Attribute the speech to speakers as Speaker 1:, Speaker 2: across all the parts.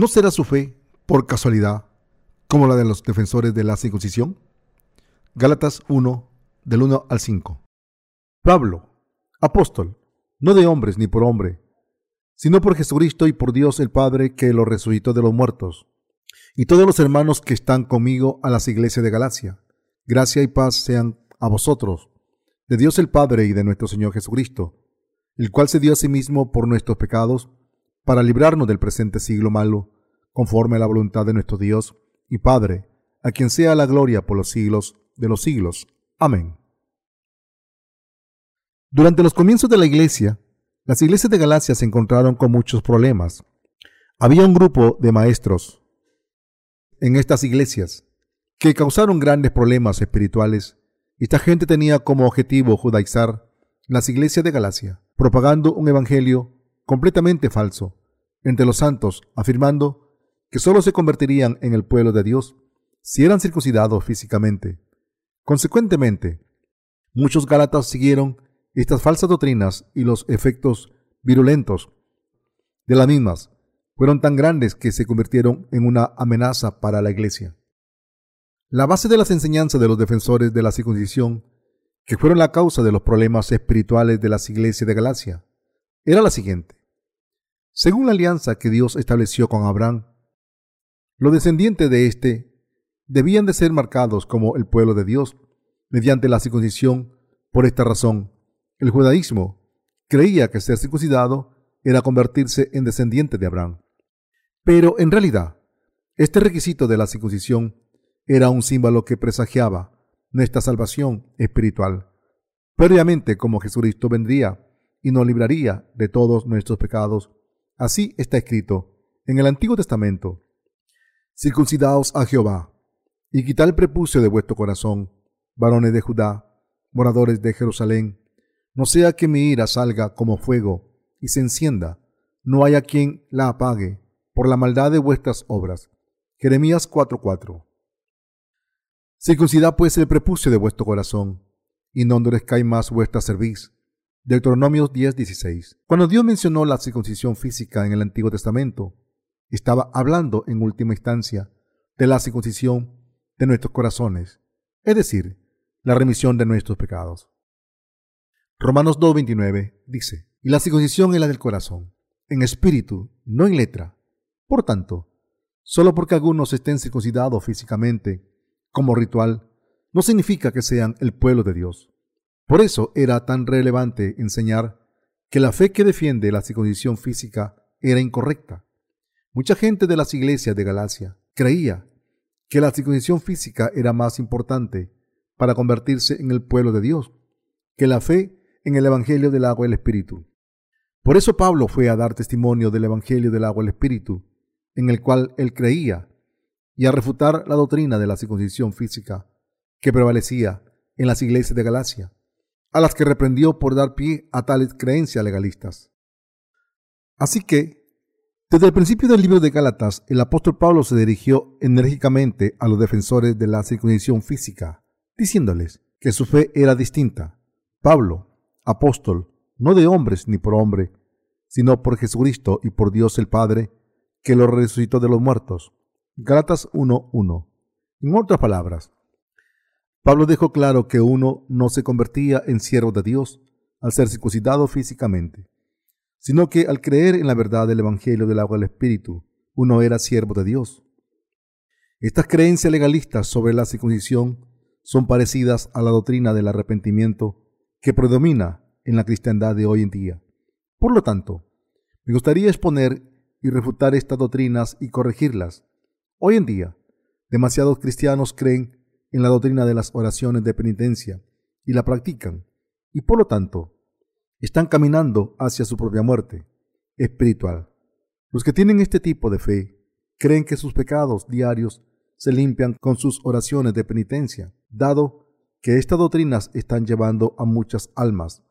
Speaker 1: ¿No será su fe, por casualidad, como la de los defensores de la circuncisión? Gálatas 1, del 1 al 5. Pablo, apóstol, no de hombres ni por hombre, sino por Jesucristo y por Dios el Padre que lo resucitó de los muertos, y todos los hermanos que están conmigo a las iglesias de Galacia. Gracia y paz sean a vosotros, de Dios el Padre y de nuestro Señor Jesucristo, el cual se dio a sí mismo por nuestros pecados, para librarnos del presente siglo malo, conforme a la voluntad de nuestro Dios y Padre, a quien sea la gloria por los siglos de los siglos. Amén. Durante los comienzos de la iglesia, las iglesias de Galacia se encontraron con muchos problemas. Había un grupo de maestros en estas iglesias que causaron grandes problemas espirituales. Esta gente tenía como objetivo judaizar las iglesias de Galacia, propagando un evangelio completamente falso entre los santos, afirmando que sólo se convertirían en el pueblo de Dios si eran circuncidados físicamente. Consecuentemente, muchos gálatas siguieron estas falsas doctrinas y los efectos virulentos de las mismas fueron tan grandes que se convirtieron en una amenaza para la iglesia. La base de las enseñanzas de los defensores de la circuncisión, que fueron la causa de los problemas espirituales de las iglesias de Galacia, era la siguiente. Según la alianza que Dios estableció con Abraham, los descendientes de éste debían de ser marcados como el pueblo de Dios mediante la circuncisión. Por esta razón, el judaísmo creía que ser circuncidado era convertirse en descendiente de Abraham. Pero en realidad, este requisito de la circuncisión era un símbolo que presagiaba nuestra salvación espiritual. Previamente, como Jesucristo vendría y nos libraría de todos nuestros pecados, así está escrito en el Antiguo Testamento circuncidaos a Jehová, y quitad el prepucio de vuestro corazón, varones de Judá, moradores de Jerusalén, no sea que mi ira salga como fuego y se encienda, no haya quien la apague por la maldad de vuestras obras. Jeremías 4:4. Circuncidad pues el prepucio de vuestro corazón, y no endurezcáis más vuestra cerviz. Deuteronomios 10:16. Cuando Dios mencionó la circuncisión física en el Antiguo Testamento, estaba hablando en última instancia de la circuncisión de nuestros corazones, es decir, la remisión de nuestros pecados. Romanos 2.29 dice, y la circuncisión es la del corazón, en espíritu, no en letra. Por tanto, solo porque algunos estén circuncidados físicamente, como ritual, no significa que sean el pueblo de Dios. Por eso era tan relevante enseñar que la fe que defiende la circuncisión física era incorrecta. Mucha gente de las iglesias de Galacia creía que la circuncisión física era más importante para convertirse en el pueblo de Dios que la fe en el Evangelio del agua y el Espíritu. Por eso Pablo fue a dar testimonio del Evangelio del agua y el Espíritu, en el cual él creía, y a refutar la doctrina de la circuncisión física que prevalecía en las iglesias de Galacia, a las que reprendió por dar pie a tales creencias legalistas. Así que desde el principio del libro de Gálatas, el apóstol Pablo se dirigió enérgicamente a los defensores de la circuncisión física, diciéndoles que su fe era distinta. Pablo, apóstol, no de hombres ni por hombre, sino por Jesucristo y por Dios el Padre, que lo resucitó de los muertos. Gálatas 1.1. En otras palabras, Pablo dejó claro que uno no se convertía en siervo de Dios al ser circuncidado físicamente sino que al creer en la verdad del Evangelio del agua del Espíritu, uno era siervo de Dios. Estas creencias legalistas sobre la circuncisión son parecidas a la doctrina del arrepentimiento que predomina en la cristiandad de hoy en día. Por lo tanto, me gustaría exponer y refutar estas doctrinas y corregirlas. Hoy en día, demasiados cristianos creen en la doctrina de las oraciones de penitencia y la practican, y por lo tanto, están caminando hacia su propia muerte espiritual. Los que tienen este tipo de fe creen que sus pecados diarios se limpian con sus oraciones de penitencia, dado que estas doctrinas están llevando a muchas almas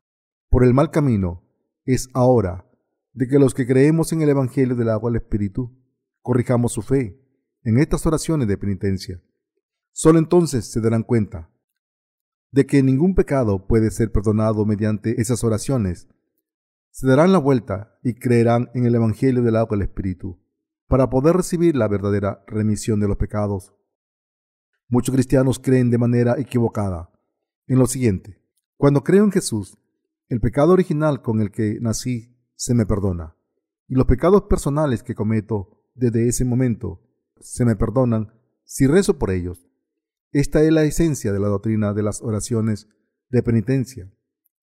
Speaker 1: por el mal camino, es ahora de que los que creemos en el Evangelio del agua al Espíritu corrijamos su fe en estas oraciones de penitencia. Solo entonces se darán cuenta de que ningún pecado puede ser perdonado mediante esas oraciones, se darán la vuelta y creerán en el Evangelio del agua del Espíritu. para poder recibir la verdadera remisión de los pecados. Muchos cristianos creen de manera equivocada en lo siguiente. Cuando creo en Jesús, el pecado original con el que nací se me perdona, y los pecados personales que cometo desde ese momento se me perdonan si rezo por ellos. Esta es la esencia de la doctrina de las oraciones de penitencia.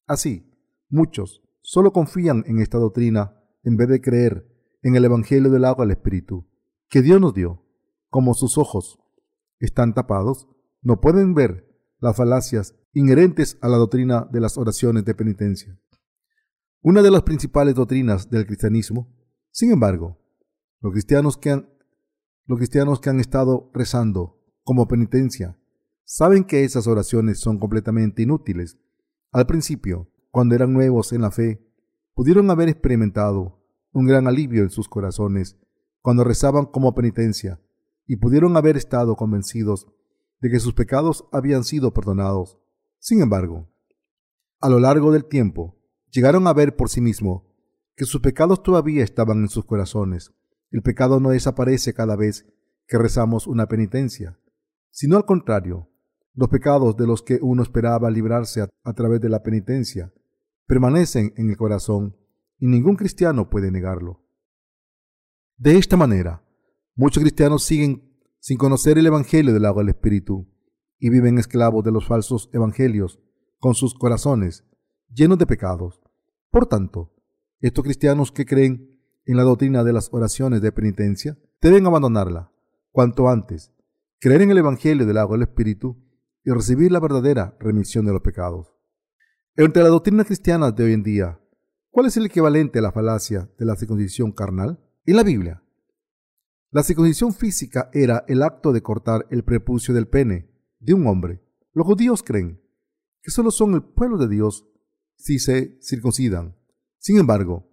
Speaker 1: Así, muchos solo confían en esta doctrina en vez de creer en el Evangelio del agua del Espíritu que Dios nos dio. Como sus ojos están tapados, no pueden ver las falacias inherentes a la doctrina de las oraciones de penitencia. Una de las principales doctrinas del cristianismo, sin embargo, los cristianos que han, los cristianos que han estado rezando como penitencia saben que esas oraciones son completamente inútiles. Al principio, cuando eran nuevos en la fe, pudieron haber experimentado un gran alivio en sus corazones cuando rezaban como penitencia y pudieron haber estado convencidos de que sus pecados habían sido perdonados. Sin embargo, a lo largo del tiempo, llegaron a ver por sí mismos que sus pecados todavía estaban en sus corazones. El pecado no desaparece cada vez que rezamos una penitencia, sino al contrario, los pecados de los que uno esperaba librarse a, a través de la penitencia permanecen en el corazón y ningún cristiano puede negarlo. De esta manera, muchos cristianos siguen sin conocer el Evangelio del agua del Espíritu y viven esclavos de los falsos evangelios con sus corazones llenos de pecados. Por tanto, estos cristianos que creen en la doctrina de las oraciones de penitencia deben abandonarla cuanto antes, creer en el Evangelio del agua del Espíritu y recibir la verdadera remisión de los pecados. Entre las doctrinas cristianas de hoy en día, ¿cuál es el equivalente a la falacia de la circuncisión carnal? En la Biblia, la circuncisión física era el acto de cortar el prepucio del pene de un hombre. Los judíos creen que solo son el pueblo de Dios si se circuncidan. Sin embargo,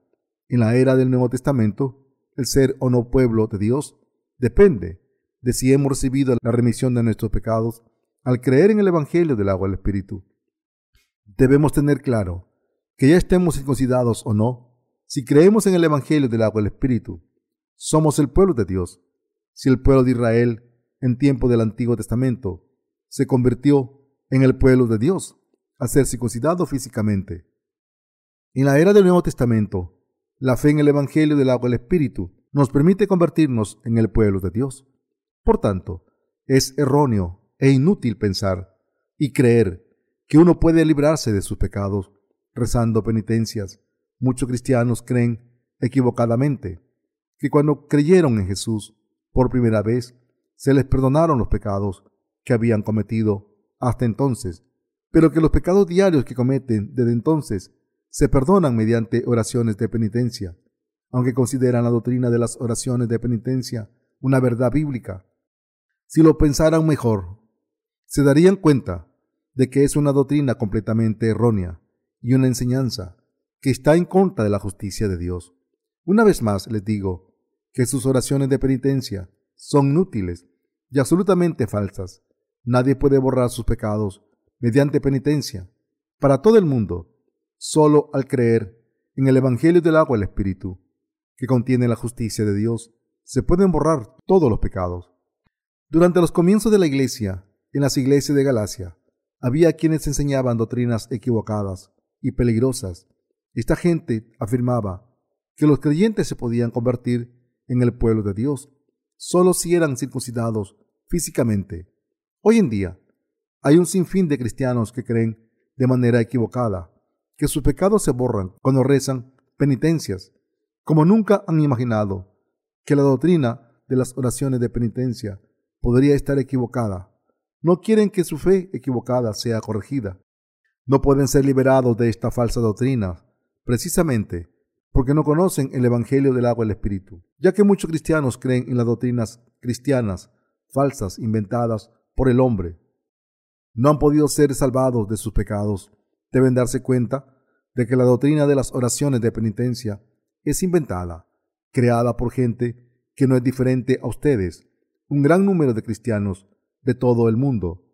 Speaker 1: en la era del Nuevo Testamento, el ser o no pueblo de Dios depende de si hemos recibido la remisión de nuestros pecados al creer en el Evangelio del agua del Espíritu. Debemos tener claro que ya estemos circuncidados o no, si creemos en el Evangelio del agua del Espíritu, somos el pueblo de Dios. Si el pueblo de Israel en tiempo del Antiguo Testamento se convirtió en el pueblo de Dios al ser circuncidado físicamente. En la era del Nuevo Testamento, la fe en el Evangelio del agua del Espíritu nos permite convertirnos en el pueblo de Dios. Por tanto, es erróneo e inútil pensar y creer que uno puede librarse de sus pecados rezando penitencias. Muchos cristianos creen equivocadamente que cuando creyeron en Jesús por primera vez, se les perdonaron los pecados que habían cometido hasta entonces, pero que los pecados diarios que cometen desde entonces se perdonan mediante oraciones de penitencia, aunque consideran la doctrina de las oraciones de penitencia una verdad bíblica. Si lo pensaran mejor, se darían cuenta de que es una doctrina completamente errónea y una enseñanza que está en contra de la justicia de Dios. Una vez más les digo que sus oraciones de penitencia son inútiles y absolutamente falsas. Nadie puede borrar sus pecados mediante penitencia. Para todo el mundo, solo al creer en el Evangelio del agua del Espíritu, que contiene la justicia de Dios, se pueden borrar todos los pecados. Durante los comienzos de la iglesia, en las iglesias de Galacia, había quienes enseñaban doctrinas equivocadas y peligrosas. Esta gente afirmaba que los creyentes se podían convertir en el pueblo de Dios solo si eran circuncidados físicamente. Hoy en día hay un sinfín de cristianos que creen de manera equivocada que sus pecados se borran cuando rezan penitencias, como nunca han imaginado que la doctrina de las oraciones de penitencia podría estar equivocada no quieren que su fe equivocada sea corregida. No pueden ser liberados de esta falsa doctrina, precisamente porque no conocen el Evangelio del agua y el Espíritu, ya que muchos cristianos creen en las doctrinas cristianas falsas inventadas por el hombre. No han podido ser salvados de sus pecados. Deben darse cuenta de que la doctrina de las oraciones de penitencia es inventada, creada por gente que no es diferente a ustedes. Un gran número de cristianos de todo el mundo.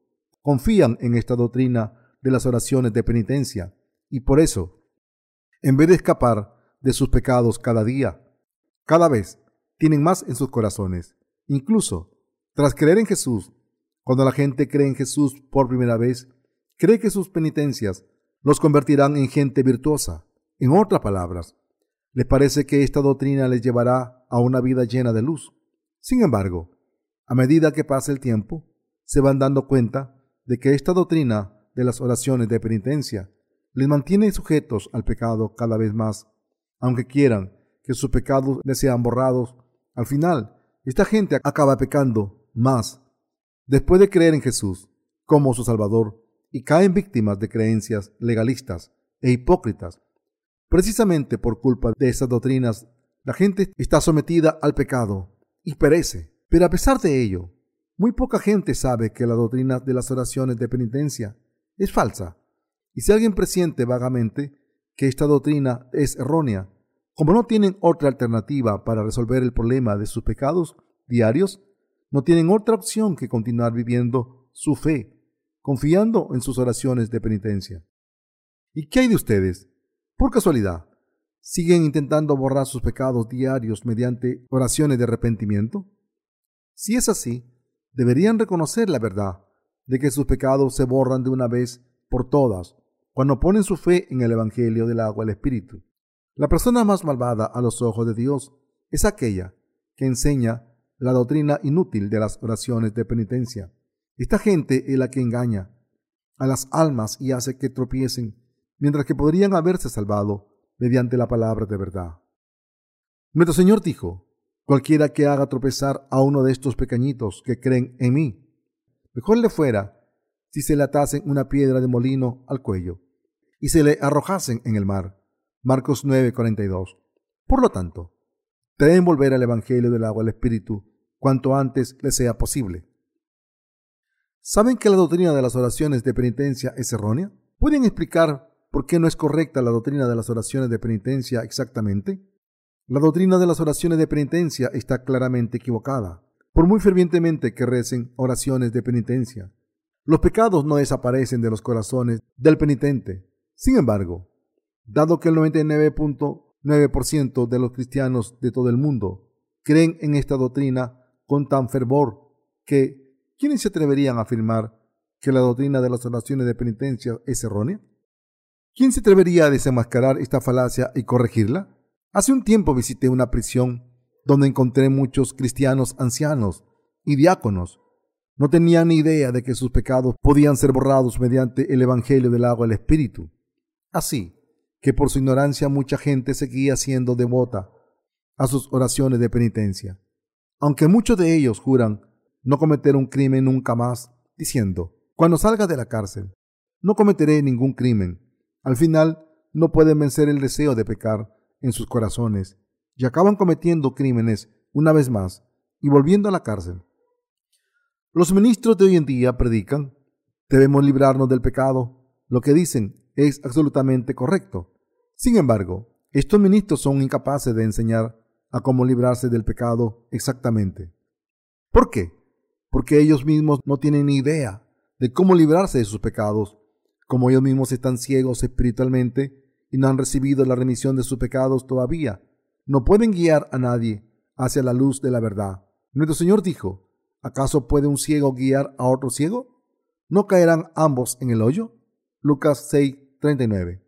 Speaker 1: Confían en esta doctrina de las oraciones de penitencia y por eso, en vez de escapar de sus pecados cada día, cada vez tienen más en sus corazones. Incluso, tras creer en Jesús, cuando la gente cree en Jesús por primera vez, cree que sus penitencias los convertirán en gente virtuosa. En otras palabras, les parece que esta doctrina les llevará a una vida llena de luz. Sin embargo, a medida que pasa el tiempo, se van dando cuenta de que esta doctrina de las oraciones de penitencia les mantiene sujetos al pecado cada vez más. Aunque quieran que sus pecados les sean borrados, al final esta gente acaba pecando más después de creer en Jesús como su Salvador y caen víctimas de creencias legalistas e hipócritas. Precisamente por culpa de esas doctrinas, la gente está sometida al pecado y perece. Pero a pesar de ello, muy poca gente sabe que la doctrina de las oraciones de penitencia es falsa. Y si alguien presiente vagamente que esta doctrina es errónea, como no tienen otra alternativa para resolver el problema de sus pecados diarios, no tienen otra opción que continuar viviendo su fe, confiando en sus oraciones de penitencia. ¿Y qué hay de ustedes? Por casualidad, ¿siguen intentando borrar sus pecados diarios mediante oraciones de arrepentimiento? Si es así, deberían reconocer la verdad de que sus pecados se borran de una vez por todas cuando ponen su fe en el Evangelio del agua del Espíritu. La persona más malvada a los ojos de Dios es aquella que enseña la doctrina inútil de las oraciones de penitencia. Esta gente es la que engaña a las almas y hace que tropiecen, mientras que podrían haberse salvado mediante la palabra de verdad. Nuestro Señor dijo, cualquiera que haga tropezar a uno de estos pequeñitos que creen en mí, mejor le fuera si se le atasen una piedra de molino al cuello y se le arrojasen en el mar. Marcos 9:42. Por lo tanto, deben volver al Evangelio del agua al Espíritu cuanto antes les sea posible. ¿Saben que la doctrina de las oraciones de penitencia es errónea? ¿Pueden explicar por qué no es correcta la doctrina de las oraciones de penitencia exactamente? La doctrina de las oraciones de penitencia está claramente equivocada. Por muy fervientemente que recen oraciones de penitencia, los pecados no desaparecen de los corazones del penitente. Sin embargo, dado que el 99.9% de los cristianos de todo el mundo creen en esta doctrina con tan fervor que ¿quiénes se atreverían a afirmar que la doctrina de las oraciones de penitencia es errónea? ¿Quién se atrevería a desenmascarar esta falacia y corregirla? Hace un tiempo visité una prisión donde encontré muchos cristianos ancianos y diáconos. No tenían ni idea de que sus pecados podían ser borrados mediante el Evangelio del agua del Espíritu. Así que por su ignorancia mucha gente seguía siendo devota a sus oraciones de penitencia aunque muchos de ellos juran no cometer un crimen nunca más, diciendo, cuando salga de la cárcel, no cometeré ningún crimen. Al final, no pueden vencer el deseo de pecar en sus corazones y acaban cometiendo crímenes una vez más y volviendo a la cárcel. Los ministros de hoy en día predican, debemos librarnos del pecado. Lo que dicen es absolutamente correcto. Sin embargo, estos ministros son incapaces de enseñar a cómo librarse del pecado exactamente. ¿Por qué? Porque ellos mismos no tienen ni idea de cómo librarse de sus pecados, como ellos mismos están ciegos espiritualmente y no han recibido la remisión de sus pecados todavía. No pueden guiar a nadie hacia la luz de la verdad. Nuestro Señor dijo, ¿acaso puede un ciego guiar a otro ciego? ¿No caerán ambos en el hoyo? Lucas 6, 39.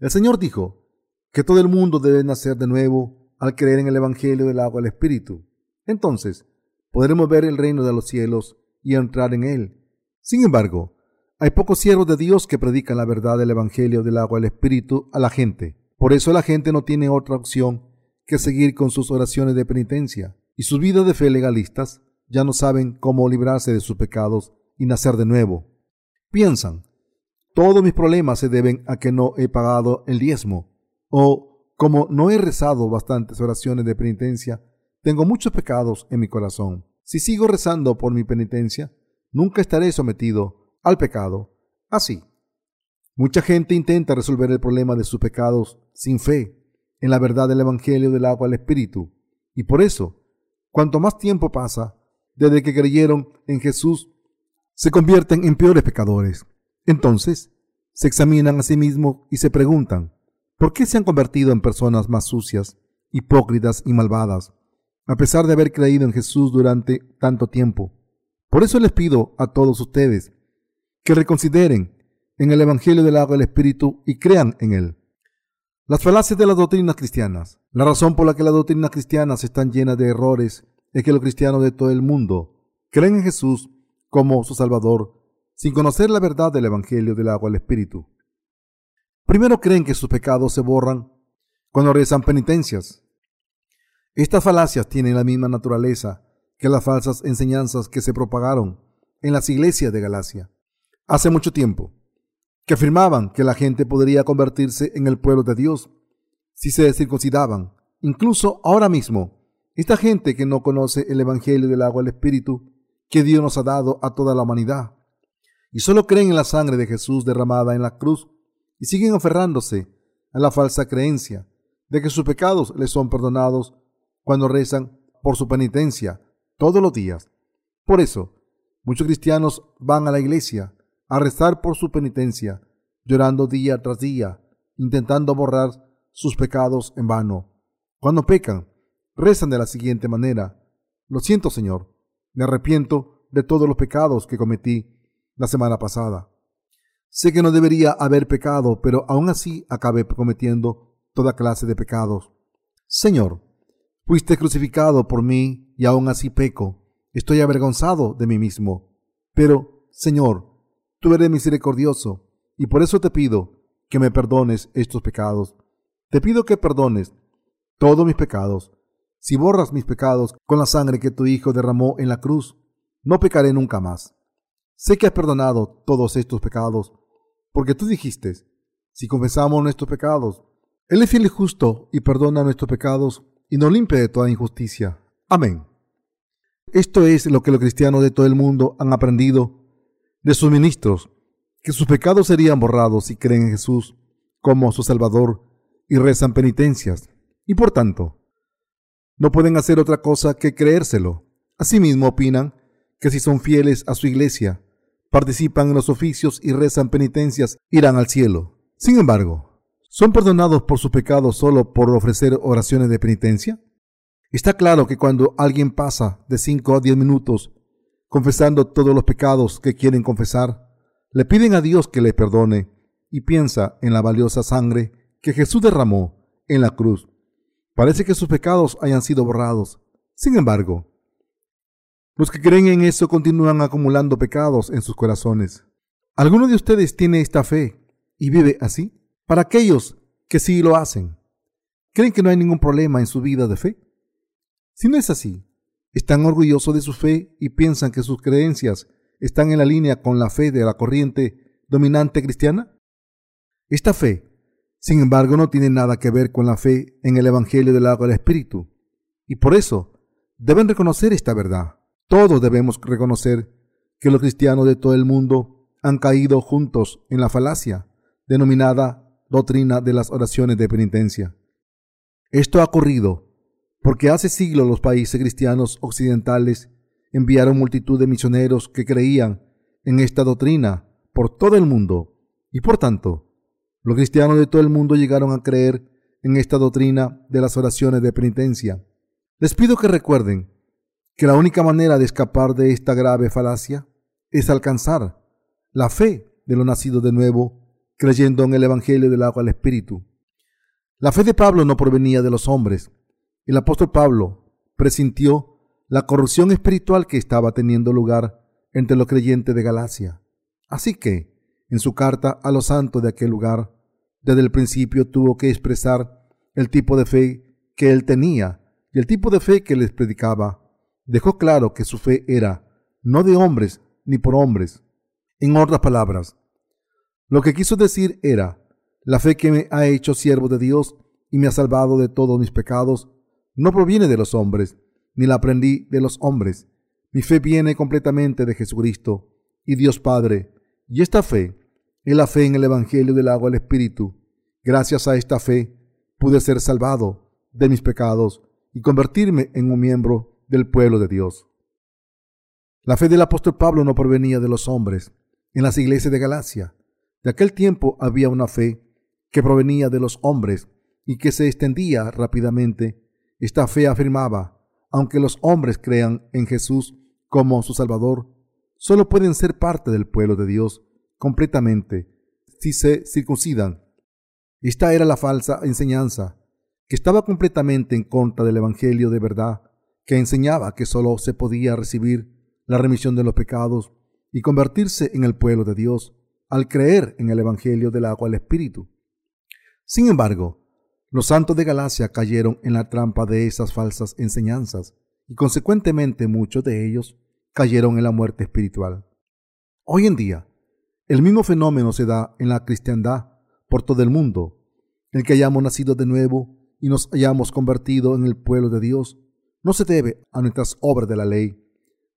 Speaker 1: El Señor dijo que todo el mundo debe nacer de nuevo al creer en el Evangelio del agua del Espíritu. Entonces, podremos ver el reino de los cielos y entrar en él. Sin embargo, hay pocos siervos de Dios que predican la verdad del Evangelio del agua del Espíritu a la gente. Por eso la gente no tiene otra opción que seguir con sus oraciones de penitencia y sus vidas de fe legalistas ya no saben cómo librarse de sus pecados y nacer de nuevo. Piensan, todos mis problemas se deben a que no he pagado el diezmo o como no he rezado bastantes oraciones de penitencia, tengo muchos pecados en mi corazón. Si sigo rezando por mi penitencia, nunca estaré sometido al pecado. Así, mucha gente intenta resolver el problema de sus pecados sin fe en la verdad del Evangelio del agua al Espíritu. Y por eso, cuanto más tiempo pasa desde que creyeron en Jesús, se convierten en peores pecadores. Entonces, se examinan a sí mismos y se preguntan, ¿Por qué se han convertido en personas más sucias, hipócritas y malvadas? a pesar de haber creído en Jesús durante tanto tiempo. Por eso les pido a todos ustedes que reconsideren en el Evangelio del agua del Espíritu y crean en él. Las falacias de las doctrinas cristianas. La razón por la que las doctrinas cristianas están llenas de errores es que los cristianos de todo el mundo creen en Jesús como su Salvador sin conocer la verdad del Evangelio del agua del Espíritu. Primero creen que sus pecados se borran cuando rezan penitencias. Estas falacias tienen la misma naturaleza que las falsas enseñanzas que se propagaron en las iglesias de Galacia hace mucho tiempo, que afirmaban que la gente podría convertirse en el pueblo de Dios si se circuncidaban. Incluso ahora mismo, esta gente que no conoce el Evangelio del agua del Espíritu que Dios nos ha dado a toda la humanidad y solo creen en la sangre de Jesús derramada en la cruz y siguen aferrándose a la falsa creencia de que sus pecados les son perdonados cuando rezan por su penitencia todos los días. Por eso, muchos cristianos van a la iglesia a rezar por su penitencia, llorando día tras día, intentando borrar sus pecados en vano. Cuando pecan, rezan de la siguiente manera. Lo siento, Señor, me arrepiento de todos los pecados que cometí la semana pasada. Sé que no debería haber pecado, pero aún así acabé cometiendo toda clase de pecados. Señor, fuiste crucificado por mí y aún así peco. Estoy avergonzado de mí mismo. Pero, Señor, tú eres misericordioso y por eso te pido que me perdones estos pecados. Te pido que perdones todos mis pecados. Si borras mis pecados con la sangre que tu Hijo derramó en la cruz, no pecaré nunca más. Sé que has perdonado todos estos pecados, porque tú dijiste, si confesamos nuestros pecados, Él es fiel y justo y perdona nuestros pecados y nos limpia de toda injusticia. Amén. Esto es lo que los cristianos de todo el mundo han aprendido de sus ministros, que sus pecados serían borrados si creen en Jesús como su Salvador y rezan penitencias, y por tanto, no pueden hacer otra cosa que creérselo. Asimismo opinan que si son fieles a su iglesia, participan en los oficios y rezan penitencias, irán al cielo. Sin embargo, ¿son perdonados por sus pecados solo por ofrecer oraciones de penitencia? Está claro que cuando alguien pasa de 5 a 10 minutos confesando todos los pecados que quieren confesar, le piden a Dios que le perdone y piensa en la valiosa sangre que Jesús derramó en la cruz. Parece que sus pecados hayan sido borrados. Sin embargo, los que creen en eso continúan acumulando pecados en sus corazones. ¿Alguno de ustedes tiene esta fe y vive así? Para aquellos que sí lo hacen, ¿creen que no hay ningún problema en su vida de fe? Si no es así, están orgullosos de su fe y piensan que sus creencias están en la línea con la fe de la corriente dominante cristiana. Esta fe, sin embargo, no tiene nada que ver con la fe en el Evangelio del agua del Espíritu, y por eso deben reconocer esta verdad. Todos debemos reconocer que los cristianos de todo el mundo han caído juntos en la falacia denominada doctrina de las oraciones de penitencia. Esto ha ocurrido porque hace siglos los países cristianos occidentales enviaron multitud de misioneros que creían en esta doctrina por todo el mundo y por tanto los cristianos de todo el mundo llegaron a creer en esta doctrina de las oraciones de penitencia. Les pido que recuerden que la única manera de escapar de esta grave falacia es alcanzar la fe de lo nacido de nuevo, creyendo en el Evangelio del agua al Espíritu. La fe de Pablo no provenía de los hombres. El apóstol Pablo presintió la corrupción espiritual que estaba teniendo lugar entre los creyentes de Galacia. Así que, en su carta a los santos de aquel lugar, desde el principio tuvo que expresar el tipo de fe que él tenía y el tipo de fe que les predicaba dejó claro que su fe era no de hombres ni por hombres. En otras palabras, lo que quiso decir era, la fe que me ha hecho siervo de Dios y me ha salvado de todos mis pecados, no proviene de los hombres, ni la aprendí de los hombres. Mi fe viene completamente de Jesucristo y Dios Padre, y esta fe es la fe en el Evangelio del agua del Espíritu. Gracias a esta fe pude ser salvado de mis pecados y convertirme en un miembro del pueblo de Dios. La fe del apóstol Pablo no provenía de los hombres. En las iglesias de Galacia, de aquel tiempo había una fe que provenía de los hombres y que se extendía rápidamente. Esta fe afirmaba, aunque los hombres crean en Jesús como su Salvador, solo pueden ser parte del pueblo de Dios completamente si se circuncidan. Esta era la falsa enseñanza, que estaba completamente en contra del Evangelio de verdad, que enseñaba que solo se podía recibir la remisión de los pecados y convertirse en el pueblo de Dios al creer en el Evangelio del agua al Espíritu. Sin embargo, los santos de Galacia cayeron en la trampa de esas falsas enseñanzas y consecuentemente muchos de ellos cayeron en la muerte espiritual. Hoy en día, el mismo fenómeno se da en la cristiandad por todo el mundo. El que hayamos nacido de nuevo y nos hayamos convertido en el pueblo de Dios no se debe a nuestras obras de la ley,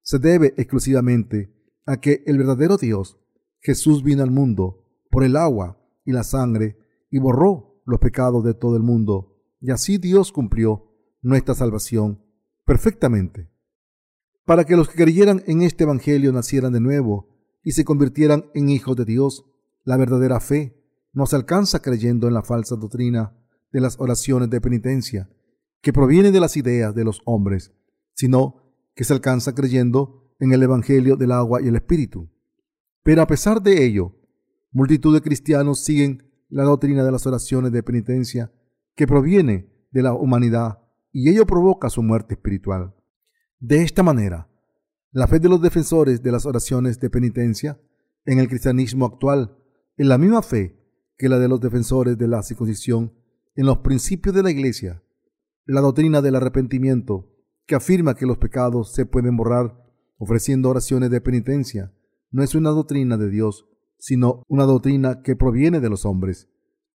Speaker 1: se debe exclusivamente a que el verdadero Dios, Jesús, vino al mundo por el agua y la sangre y borró los pecados de todo el mundo, y así Dios cumplió nuestra salvación perfectamente. Para que los que creyeran en este Evangelio nacieran de nuevo y se convirtieran en hijos de Dios, la verdadera fe no se alcanza creyendo en la falsa doctrina de las oraciones de penitencia, que proviene de las ideas de los hombres, sino que se alcanza creyendo en el Evangelio del agua y el Espíritu. Pero a pesar de ello, multitud de cristianos siguen la doctrina de las oraciones de penitencia que proviene de la humanidad y ello provoca su muerte espiritual. De esta manera, la fe de los defensores de las oraciones de penitencia en el cristianismo actual es la misma fe que la de los defensores de la circuncisión en los principios de la Iglesia. La doctrina del arrepentimiento que afirma que los pecados se pueden borrar ofreciendo oraciones de penitencia, no es una doctrina de Dios, sino una doctrina que proviene de los hombres.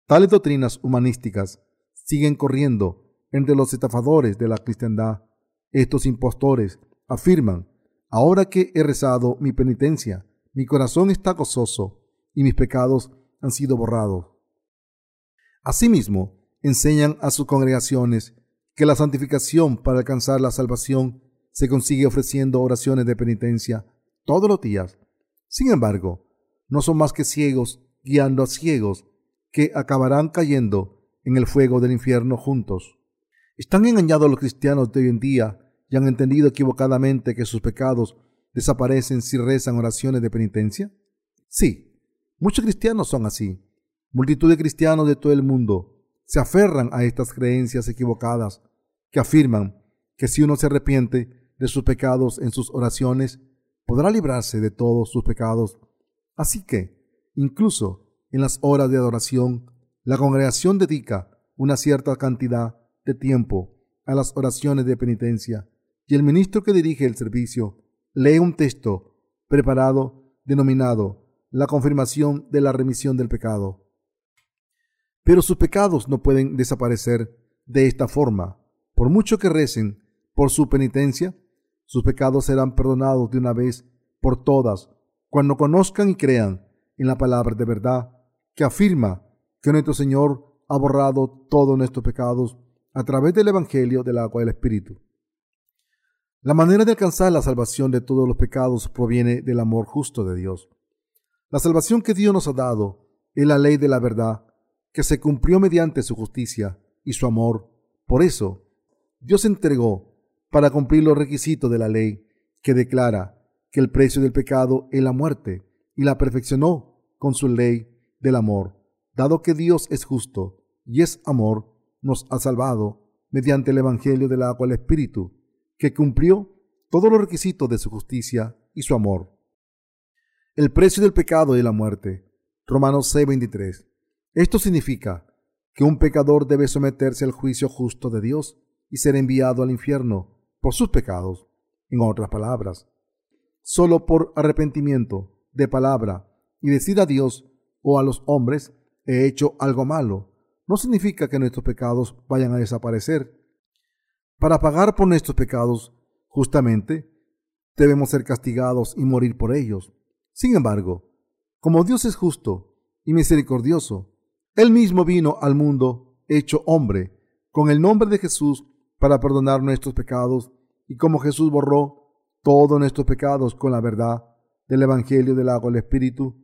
Speaker 1: Tales doctrinas humanísticas siguen corriendo entre los estafadores de la cristiandad. Estos impostores afirman, ahora que he rezado mi penitencia, mi corazón está gozoso y mis pecados han sido borrados. Asimismo, enseñan a sus congregaciones que la santificación para alcanzar la salvación se consigue ofreciendo oraciones de penitencia todos los días. Sin embargo, no son más que ciegos guiando a ciegos que acabarán cayendo en el fuego del infierno juntos. ¿Están engañados los cristianos de hoy en día y han entendido equivocadamente que sus pecados desaparecen si rezan oraciones de penitencia? Sí, muchos cristianos son así. Multitud de cristianos de todo el mundo se aferran a estas creencias equivocadas que afirman que si uno se arrepiente de sus pecados en sus oraciones, podrá librarse de todos sus pecados. Así que, incluso en las horas de adoración, la congregación dedica una cierta cantidad de tiempo a las oraciones de penitencia y el ministro que dirige el servicio lee un texto preparado denominado la confirmación de la remisión del pecado. Pero sus pecados no pueden desaparecer de esta forma. Por mucho que recen por su penitencia, sus pecados serán perdonados de una vez por todas cuando conozcan y crean en la palabra de verdad que afirma que nuestro Señor ha borrado todos nuestros pecados a través del Evangelio del agua del Espíritu. La manera de alcanzar la salvación de todos los pecados proviene del amor justo de Dios. La salvación que Dios nos ha dado es la ley de la verdad que se cumplió mediante su justicia y su amor. Por eso, Dios entregó para cumplir los requisitos de la ley que declara que el precio del pecado es la muerte y la perfeccionó con su ley del amor. Dado que Dios es justo y es amor, nos ha salvado mediante el Evangelio del agua al Espíritu, que cumplió todos los requisitos de su justicia y su amor. El precio del pecado y la muerte. Romanos 6:23. Esto significa que un pecador debe someterse al juicio justo de Dios y ser enviado al infierno por sus pecados. En otras palabras, solo por arrepentimiento de palabra y decir a Dios o a los hombres he hecho algo malo, no significa que nuestros pecados vayan a desaparecer. Para pagar por nuestros pecados, justamente, debemos ser castigados y morir por ellos. Sin embargo, como Dios es justo y misericordioso, él mismo vino al mundo hecho hombre, con el nombre de Jesús, para perdonar nuestros pecados, y como Jesús borró todos nuestros pecados con la verdad del Evangelio del agua del Espíritu,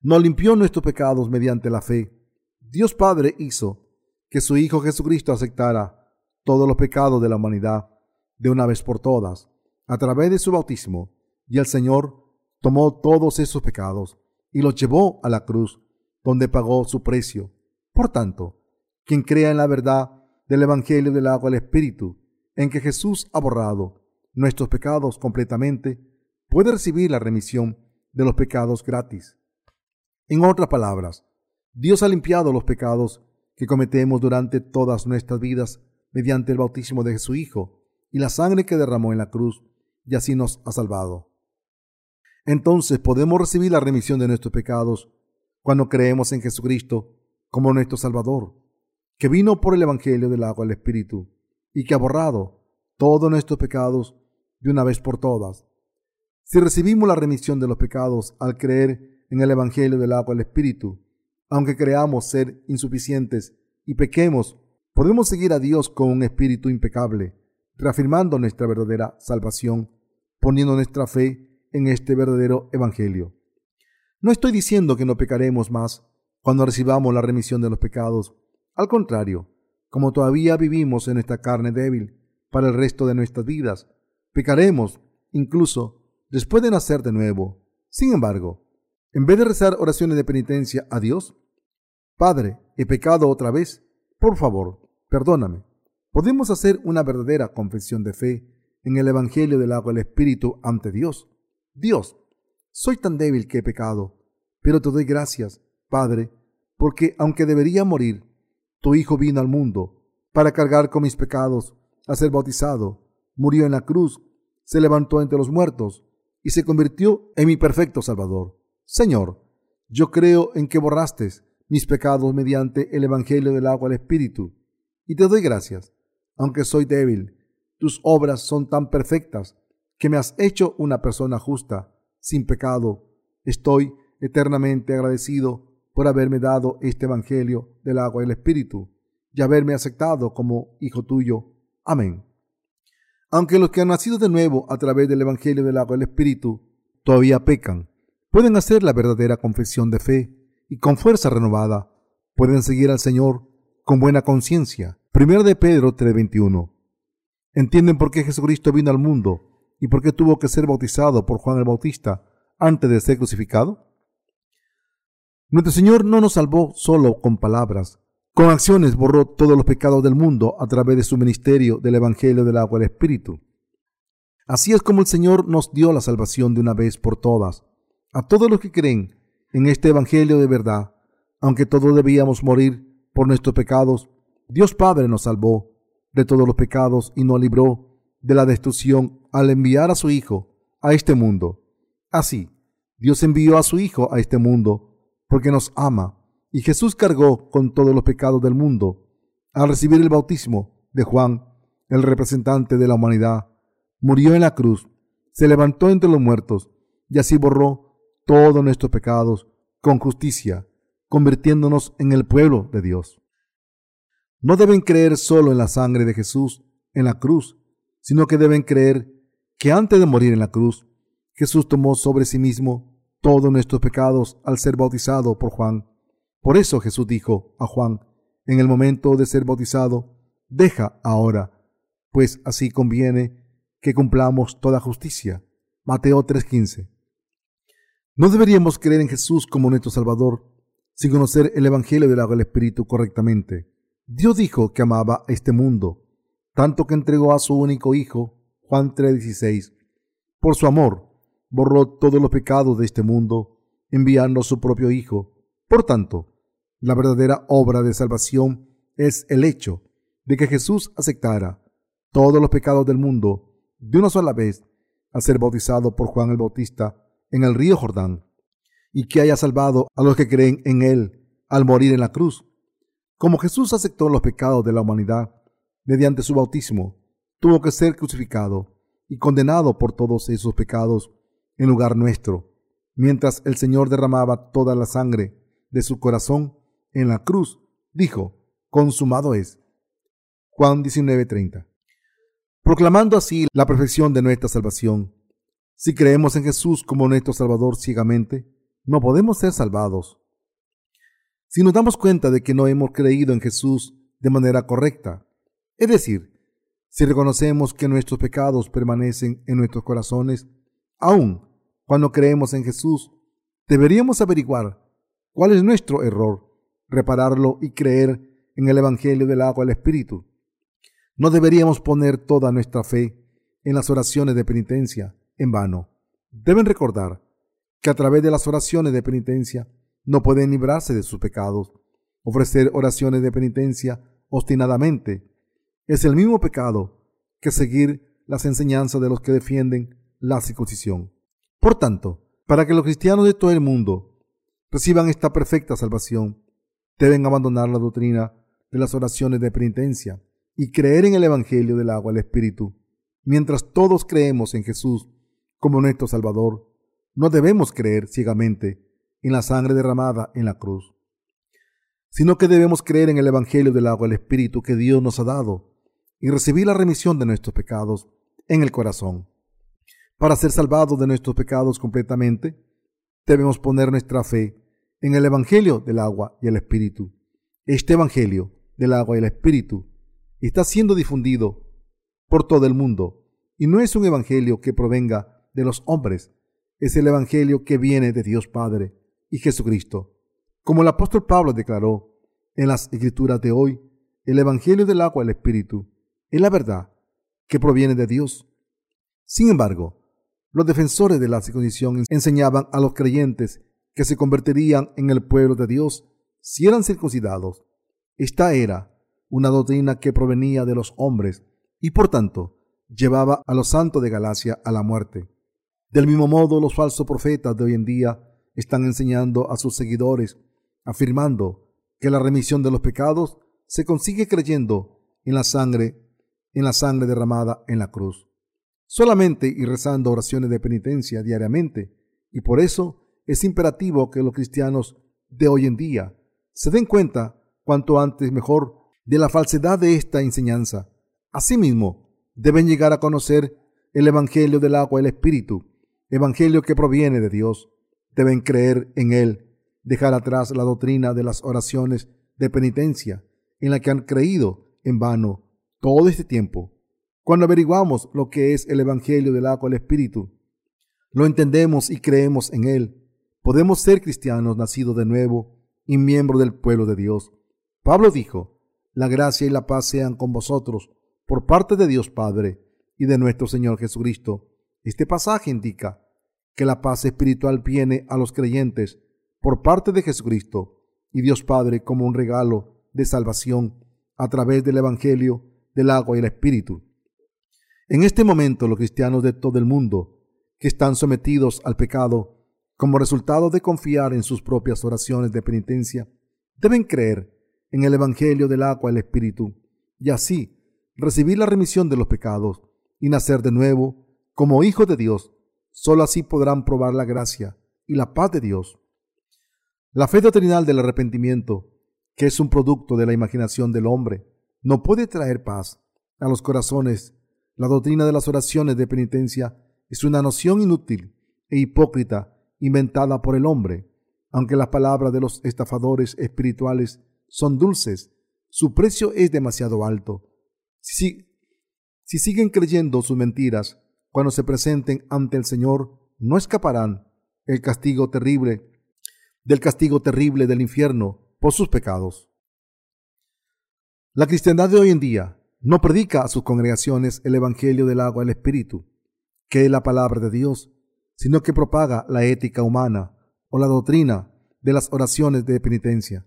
Speaker 1: nos limpió nuestros pecados mediante la fe. Dios Padre hizo que su Hijo Jesucristo aceptara todos los pecados de la humanidad de una vez por todas a través de su bautismo y el Señor tomó todos esos pecados y los llevó a la cruz donde pagó su precio. Por tanto, quien crea en la verdad del Evangelio del agua del Espíritu, en que Jesús ha borrado nuestros pecados completamente, puede recibir la remisión de los pecados gratis. En otras palabras, Dios ha limpiado los pecados que cometemos durante todas nuestras vidas mediante el bautismo de su Hijo y la sangre que derramó en la cruz, y así nos ha salvado. Entonces podemos recibir la remisión de nuestros pecados cuando creemos en Jesucristo como nuestro Salvador, que vino por el Evangelio del agua del Espíritu y que ha borrado todos nuestros pecados de una vez por todas. Si recibimos la remisión de los pecados al creer en el Evangelio del agua del Espíritu, aunque creamos ser insuficientes y pequemos, podemos seguir a Dios con un espíritu impecable, reafirmando nuestra verdadera salvación, poniendo nuestra fe en este verdadero Evangelio. No estoy diciendo que no pecaremos más cuando recibamos la remisión de los pecados. Al contrario, como todavía vivimos en esta carne débil para el resto de nuestras vidas, pecaremos incluso después de nacer de nuevo. Sin embargo, en vez de rezar oraciones de penitencia a Dios, Padre, he pecado otra vez, por favor, perdóname. Podemos hacer una verdadera confesión de fe en el Evangelio del agua del Espíritu ante Dios. Dios, soy tan débil que he pecado, pero te doy gracias, Padre, porque aunque debería morir, tu Hijo vino al mundo para cargar con mis pecados, a ser bautizado, murió en la cruz, se levantó entre los muertos y se convirtió en mi perfecto Salvador. Señor, yo creo en que borraste mis pecados mediante el Evangelio del agua del Espíritu, y te doy gracias, aunque soy débil, tus obras son tan perfectas que me has hecho una persona justa, sin pecado. Estoy eternamente agradecido por haberme dado este Evangelio del agua y el Espíritu y haberme aceptado como hijo tuyo. Amén. Aunque los que han nacido de nuevo a través del Evangelio del agua Espíritu todavía pecan, pueden hacer la verdadera confesión de fe y con fuerza renovada pueden seguir al Señor con buena conciencia. Primero de Pedro 3:21. ¿Entienden por qué Jesucristo vino al mundo ¿Y por qué tuvo que ser bautizado por Juan el Bautista antes de ser crucificado? Nuestro Señor no nos salvó solo con palabras. Con acciones borró todos los pecados del mundo a través de su ministerio del Evangelio del agua del Espíritu. Así es como el Señor nos dio la salvación de una vez por todas. A todos los que creen en este Evangelio de verdad, aunque todos debíamos morir por nuestros pecados, Dios Padre nos salvó de todos los pecados y nos libró de la destrucción al enviar a su Hijo a este mundo. Así, Dios envió a su Hijo a este mundo porque nos ama y Jesús cargó con todos los pecados del mundo. Al recibir el bautismo de Juan, el representante de la humanidad, murió en la cruz, se levantó entre los muertos y así borró todos nuestros pecados con justicia, convirtiéndonos en el pueblo de Dios. No deben creer solo en la sangre de Jesús en la cruz, sino que deben creer que antes de morir en la cruz, Jesús tomó sobre sí mismo todos nuestros pecados al ser bautizado por Juan. Por eso Jesús dijo a Juan, en el momento de ser bautizado, deja ahora, pues así conviene que cumplamos toda justicia. Mateo 3:15. No deberíamos creer en Jesús como nuestro Salvador sin conocer el Evangelio del agua Espíritu correctamente. Dios dijo que amaba este mundo tanto que entregó a su único Hijo, Juan 3:16. Por su amor, borró todos los pecados de este mundo, enviando a su propio Hijo. Por tanto, la verdadera obra de salvación es el hecho de que Jesús aceptara todos los pecados del mundo de una sola vez al ser bautizado por Juan el Bautista en el río Jordán, y que haya salvado a los que creen en él al morir en la cruz. Como Jesús aceptó los pecados de la humanidad, mediante su bautismo, tuvo que ser crucificado y condenado por todos esos pecados en lugar nuestro, mientras el Señor derramaba toda la sangre de su corazón en la cruz, dijo, consumado es. Juan 19:30. Proclamando así la perfección de nuestra salvación. Si creemos en Jesús como nuestro Salvador ciegamente, no podemos ser salvados. Si nos damos cuenta de que no hemos creído en Jesús de manera correcta, es decir, Si reconocemos que nuestros pecados permanecen en nuestros corazones, aun cuando creemos en Jesús, deberíamos averiguar cuál es nuestro error, repararlo y creer en el Evangelio del agua del Espíritu. No deberíamos poner toda nuestra fe en las oraciones de penitencia en vano. Deben recordar que a través de las oraciones de penitencia no pueden librarse de sus pecados. Ofrecer oraciones de penitencia obstinadamente es el mismo pecado que seguir las enseñanzas de los que defienden la circuncisión. Por tanto, para que los cristianos de todo el mundo reciban esta perfecta salvación, deben abandonar la doctrina de las oraciones de penitencia y creer en el Evangelio del agua del Espíritu. Mientras todos creemos en Jesús como nuestro Salvador, no debemos creer ciegamente en la sangre derramada en la cruz, sino que debemos creer en el Evangelio del agua del Espíritu que Dios nos ha dado y recibir la remisión de nuestros pecados en el corazón. Para ser salvados de nuestros pecados completamente, debemos poner nuestra fe en el Evangelio del agua y el Espíritu. Este Evangelio del agua y el Espíritu está siendo difundido por todo el mundo y no es un Evangelio que provenga de los hombres, es el Evangelio que viene de Dios Padre y Jesucristo. Como el apóstol Pablo declaró en las escrituras de hoy, el Evangelio del agua y el Espíritu es la verdad que proviene de Dios. Sin embargo, los defensores de la circuncisión enseñaban a los creyentes que se convertirían en el pueblo de Dios si eran circuncidados. Esta era una doctrina que provenía de los hombres y por tanto llevaba a los santos de Galacia a la muerte. Del mismo modo, los falsos profetas de hoy en día están enseñando a sus seguidores, afirmando que la remisión de los pecados se consigue creyendo en la sangre, en la sangre derramada en la cruz, solamente y rezando oraciones de penitencia diariamente, y por eso es imperativo que los cristianos de hoy en día se den cuenta cuanto antes mejor de la falsedad de esta enseñanza. Asimismo, deben llegar a conocer el Evangelio del agua y el Espíritu, Evangelio que proviene de Dios. Deben creer en él, dejar atrás la doctrina de las oraciones de penitencia en la que han creído en vano todo este tiempo. Cuando averiguamos lo que es el Evangelio del agua y el Espíritu, lo entendemos y creemos en él, podemos ser cristianos nacidos de nuevo y miembros del pueblo de Dios. Pablo dijo, la gracia y la paz sean con vosotros por parte de Dios Padre y de nuestro Señor Jesucristo. Este pasaje indica que la paz espiritual viene a los creyentes por parte de Jesucristo y Dios Padre como un regalo de salvación a través del Evangelio del agua y el Espíritu. En este momento los cristianos de todo el mundo que están sometidos al pecado como resultado de confiar en sus propias oraciones de penitencia, deben creer en el Evangelio del agua y el Espíritu y así recibir la remisión de los pecados y nacer de nuevo como hijos de Dios Solo así podrán probar la gracia y la paz de Dios. La fe doctrinal del arrepentimiento, que es un producto de la imaginación del hombre, no puede traer paz a los corazones. La doctrina de las oraciones de penitencia es una noción inútil e hipócrita inventada por el hombre. Aunque las palabras de los estafadores espirituales son dulces, su precio es demasiado alto. Si, si siguen creyendo sus mentiras, cuando se presenten ante el Señor, no escaparán el castigo terrible del castigo terrible del infierno por sus pecados. La cristiandad de hoy en día no predica a sus congregaciones el Evangelio del agua y el Espíritu, que es la palabra de Dios, sino que propaga la ética humana o la doctrina de las oraciones de penitencia,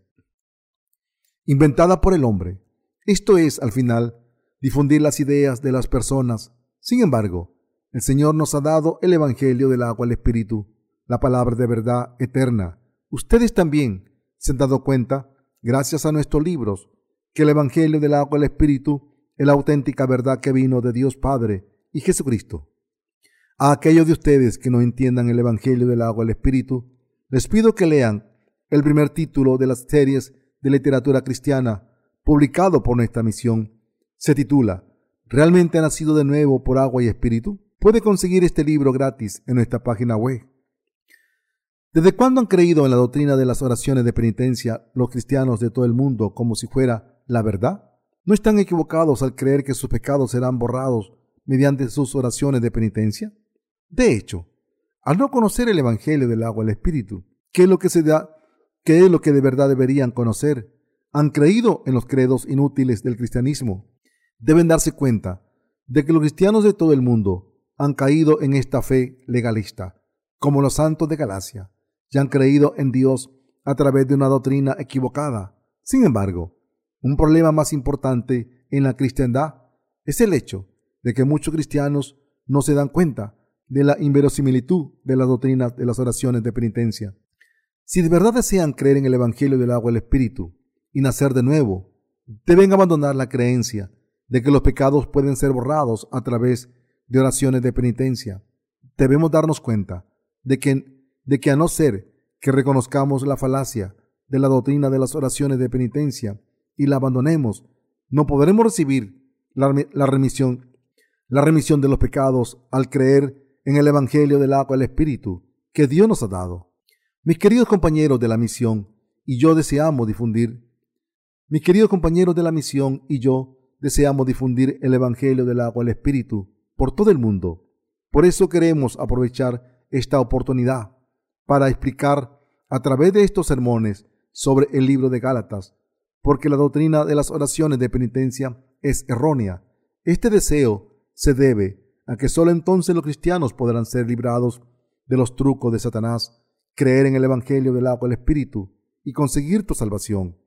Speaker 1: inventada por el hombre. Esto es, al final, difundir las ideas de las personas. Sin embargo, el Señor nos ha dado el Evangelio del agua al Espíritu, la palabra de verdad eterna. Ustedes también se han dado cuenta, gracias a nuestros libros, que el Evangelio del agua al Espíritu es la auténtica verdad que vino de Dios Padre y Jesucristo. A aquellos de ustedes que no entiendan el Evangelio del agua al Espíritu, les pido que lean el primer título de las series de literatura cristiana publicado por nuestra misión. Se titula ¿Realmente ha nacido de nuevo por agua y espíritu? Puede conseguir este libro gratis en nuestra página web. ¿Desde cuándo han creído en la doctrina de las oraciones de penitencia los cristianos de todo el mundo como si fuera la verdad? ¿No están equivocados al creer que sus pecados serán borrados mediante sus oraciones de penitencia? De hecho, al no conocer el Evangelio del agua del Espíritu, ¿qué es lo que se da? ¿Qué es lo que de verdad deberían conocer? Han creído en los credos inútiles del cristianismo. Deben darse cuenta de que los cristianos de todo el mundo han caído en esta fe legalista, como los santos de Galacia, y han creído en Dios a través de una doctrina equivocada. Sin embargo, un problema más importante en la cristiandad es el hecho de que muchos cristianos no se dan cuenta de la inverosimilitud de las doctrinas de las oraciones de penitencia. Si de verdad desean creer en el Evangelio del agua del Espíritu y nacer de nuevo, deben abandonar la creencia de que los pecados pueden ser borrados a través de oraciones de penitencia. Debemos darnos cuenta de que, de que a no ser que reconozcamos la falacia de la doctrina de las oraciones de penitencia y la abandonemos, no podremos recibir la, la remisión, la remisión de los pecados al creer en el Evangelio del agua del Espíritu que Dios nos ha dado. Mis queridos compañeros de la misión y yo deseamos difundir, mis queridos compañeros de la misión y yo deseamos difundir el Evangelio del agua del Espíritu por todo el mundo. Por eso queremos aprovechar esta oportunidad para explicar a través de estos sermones sobre el libro de Gálatas, porque la doctrina de las oraciones de penitencia es errónea. Este deseo se debe a que solo entonces los cristianos podrán ser librados de los trucos de Satanás, creer en el Evangelio del agua del Espíritu y conseguir tu salvación.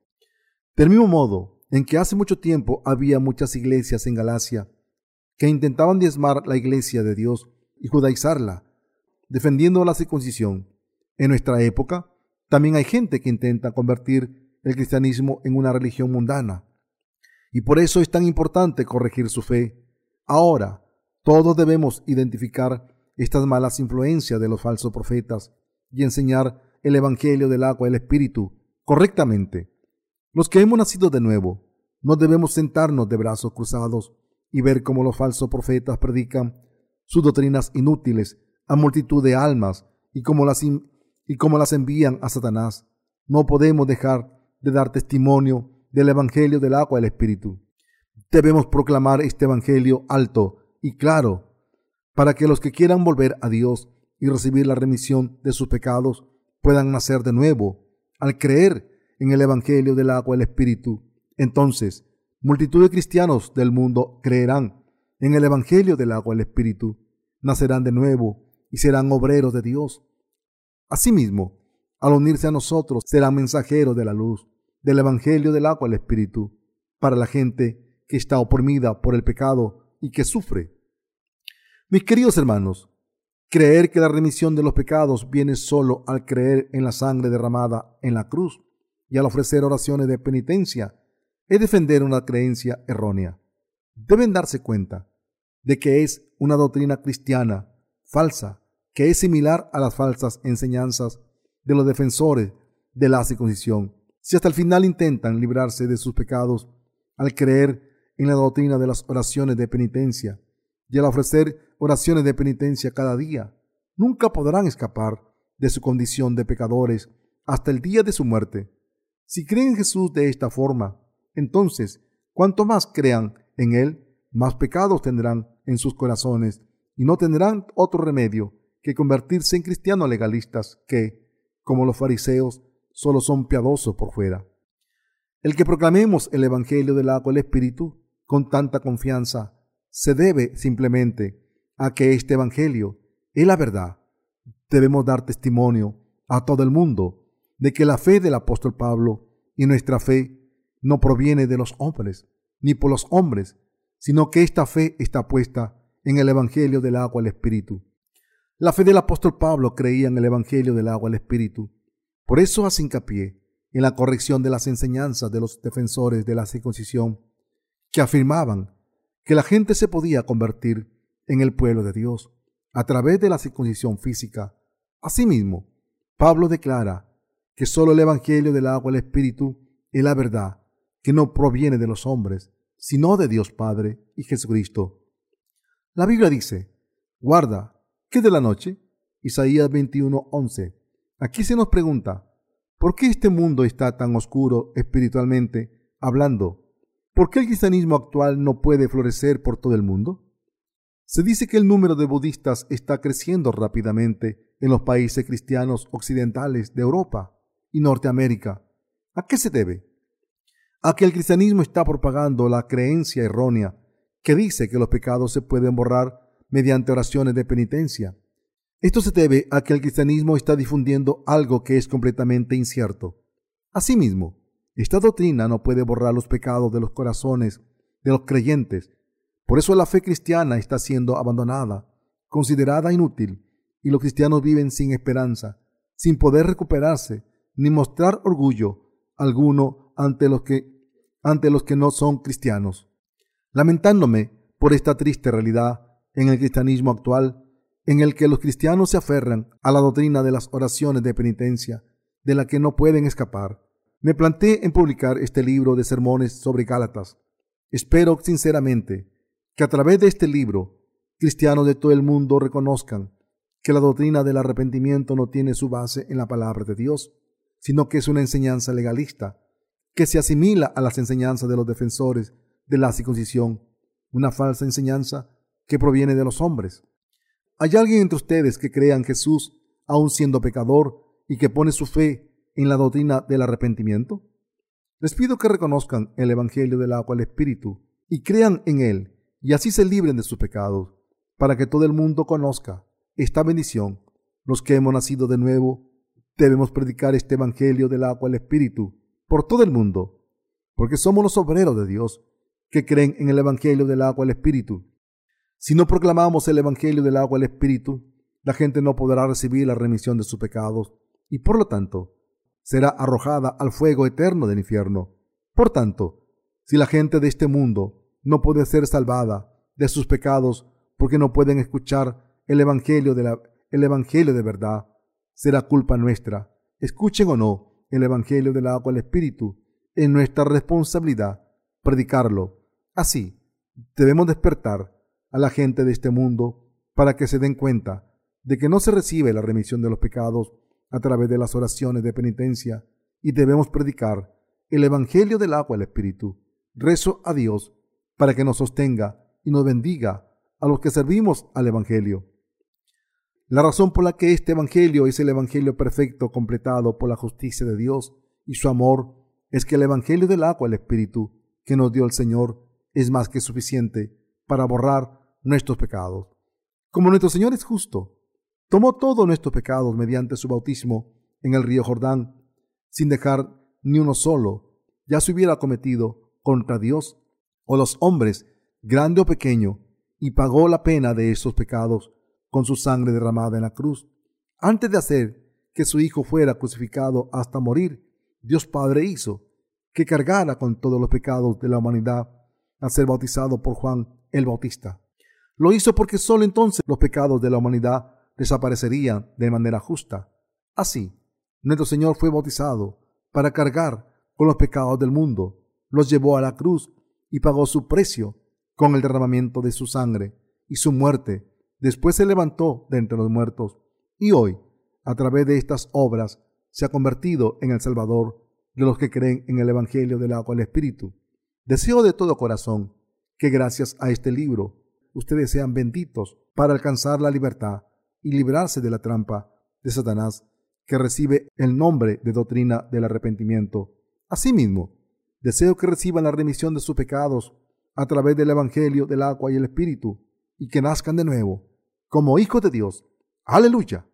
Speaker 1: Del mismo modo en que hace mucho tiempo había muchas iglesias en Galacia que intentaban diezmar la iglesia de Dios y judaizarla, defendiendo la circuncisión. En nuestra época también hay gente que intenta convertir el cristianismo en una religión mundana. Y por eso es tan importante corregir su fe. Ahora, todos debemos identificar estas malas influencias de los falsos profetas y enseñar el Evangelio del agua y el Espíritu correctamente. Los que hemos nacido de nuevo, no debemos sentarnos de brazos cruzados y ver cómo los falsos profetas predican sus doctrinas inútiles a multitud de almas y cómo las, y cómo las envían a Satanás. No podemos dejar de dar testimonio del Evangelio del agua y el Espíritu. Debemos proclamar este Evangelio alto y claro, para que los que quieran volver a Dios y recibir la remisión de sus pecados puedan nacer de nuevo al creer en el Evangelio del agua y el Espíritu. Entonces, multitud de cristianos del mundo creerán en el Evangelio del agua y el Espíritu, nacerán de nuevo y serán obreros de Dios. Asimismo, al unirse a nosotros, serán mensajeros de la luz, del Evangelio del agua y el Espíritu, para la gente que está oprimida por el pecado y que sufre. Mis queridos hermanos, creer que la remisión de los pecados viene solo al creer en la sangre derramada en la cruz y al ofrecer oraciones de penitencia es defender una creencia errónea. Deben darse cuenta de que es una doctrina cristiana falsa, que es similar a las falsas enseñanzas de los defensores de la circuncisión. Si hasta el final intentan librarse de sus pecados al creer en la doctrina de las oraciones de penitencia y al ofrecer oraciones de penitencia cada día, nunca podrán escapar de su condición de pecadores hasta el día de su muerte. Si creen en Jesús de esta forma, entonces, cuanto más crean en Él, más pecados tendrán en sus corazones y no tendrán otro remedio que convertirse en cristianos legalistas que, como los fariseos, solo son piadosos por fuera. El que proclamemos el Evangelio del agua y el Espíritu con tanta confianza se debe simplemente a que este Evangelio es la verdad. Debemos dar testimonio a todo el mundo de que la fe del apóstol Pablo y nuestra fe no proviene de los hombres, ni por los hombres, sino que esta fe está puesta en el Evangelio del agua al Espíritu. La fe del apóstol Pablo creía en el Evangelio del agua al Espíritu. Por eso hace hincapié en la corrección de las enseñanzas de los defensores de la circuncisión que afirmaban que la gente se podía convertir en el pueblo de Dios a través de la circuncisión física. Asimismo, Pablo declara que solo el Evangelio del agua el Espíritu es la verdad que no proviene de los hombres, sino de Dios Padre y Jesucristo. La Biblia dice, guarda, ¿qué de la noche? Isaías 21:11. Aquí se nos pregunta, ¿por qué este mundo está tan oscuro espiritualmente hablando? ¿Por qué el cristianismo actual no puede florecer por todo el mundo? Se dice que el número de budistas está creciendo rápidamente en los países cristianos occidentales de Europa y Norteamérica. ¿A qué se debe? A que el cristianismo está propagando la creencia errónea que dice que los pecados se pueden borrar mediante oraciones de penitencia. Esto se debe a que el cristianismo está difundiendo algo que es completamente incierto. Asimismo, esta doctrina no puede borrar los pecados de los corazones de los creyentes. Por eso la fe cristiana está siendo abandonada, considerada inútil, y los cristianos viven sin esperanza, sin poder recuperarse, ni mostrar orgullo alguno ante los que, ante los que no son cristianos. Lamentándome por esta triste realidad en el cristianismo actual, en el que los cristianos se aferran a la doctrina de las oraciones de penitencia, de la que no pueden escapar, me planteé en publicar este libro de sermones sobre Gálatas. Espero sinceramente que a través de este libro, cristianos de todo el mundo reconozcan que la doctrina del arrepentimiento no tiene su base en la palabra de Dios, sino que es una enseñanza legalista, que se asimila a las enseñanzas de los defensores de la circuncisión, una falsa enseñanza que proviene de los hombres. ¿Hay alguien entre ustedes que crea en Jesús, aun siendo pecador, y que pone su fe en la doctrina del arrepentimiento? Les pido que reconozcan el Evangelio del agua al Espíritu y crean en él, y así se libren de sus pecados, para que todo el mundo conozca esta bendición. Los que hemos nacido de nuevo debemos predicar este Evangelio del agua al Espíritu por todo el mundo, porque somos los obreros de Dios que creen en el Evangelio del agua al Espíritu. Si no proclamamos el Evangelio del agua al Espíritu, la gente no podrá recibir la remisión de sus pecados y por lo tanto será arrojada al fuego eterno del infierno. Por tanto, si la gente de este mundo no puede ser salvada de sus pecados porque no pueden escuchar el Evangelio de, la, el evangelio de verdad, será culpa nuestra. Escuchen o no el Evangelio del agua al Espíritu, es nuestra responsabilidad predicarlo. Así, debemos despertar a la gente de este mundo para que se den cuenta de que no se recibe la remisión de los pecados a través de las oraciones de penitencia y debemos predicar el Evangelio del agua al Espíritu. Rezo a Dios para que nos sostenga y nos bendiga a los que servimos al Evangelio. La razón por la que este Evangelio es el Evangelio perfecto completado por la justicia de Dios y su amor es que el Evangelio del agua al Espíritu que nos dio el Señor es más que suficiente para borrar nuestros pecados. Como nuestro Señor es justo, tomó todos nuestros pecados mediante su bautismo en el río Jordán, sin dejar ni uno solo, ya se hubiera cometido contra Dios o los hombres, grande o pequeño, y pagó la pena de esos pecados con su sangre derramada en la cruz. Antes de hacer que su Hijo fuera crucificado hasta morir, Dios Padre hizo que cargara con todos los pecados de la humanidad al ser bautizado por Juan el Bautista. Lo hizo porque sólo entonces los pecados de la humanidad desaparecerían de manera justa. Así, nuestro Señor fue bautizado para cargar con los pecados del mundo, los llevó a la cruz y pagó su precio con el derramamiento de su sangre y su muerte. Después se levantó de entre los muertos y hoy, a través de estas obras, se ha convertido en el Salvador de los que creen en el Evangelio del agua del Espíritu. Deseo de todo corazón que gracias a este libro ustedes sean benditos para alcanzar la libertad y librarse de la trampa de Satanás que recibe el nombre de doctrina del arrepentimiento. Asimismo, deseo que reciban la remisión de sus pecados a través del Evangelio del agua y el Espíritu y que nazcan de nuevo como hijos de Dios. Aleluya.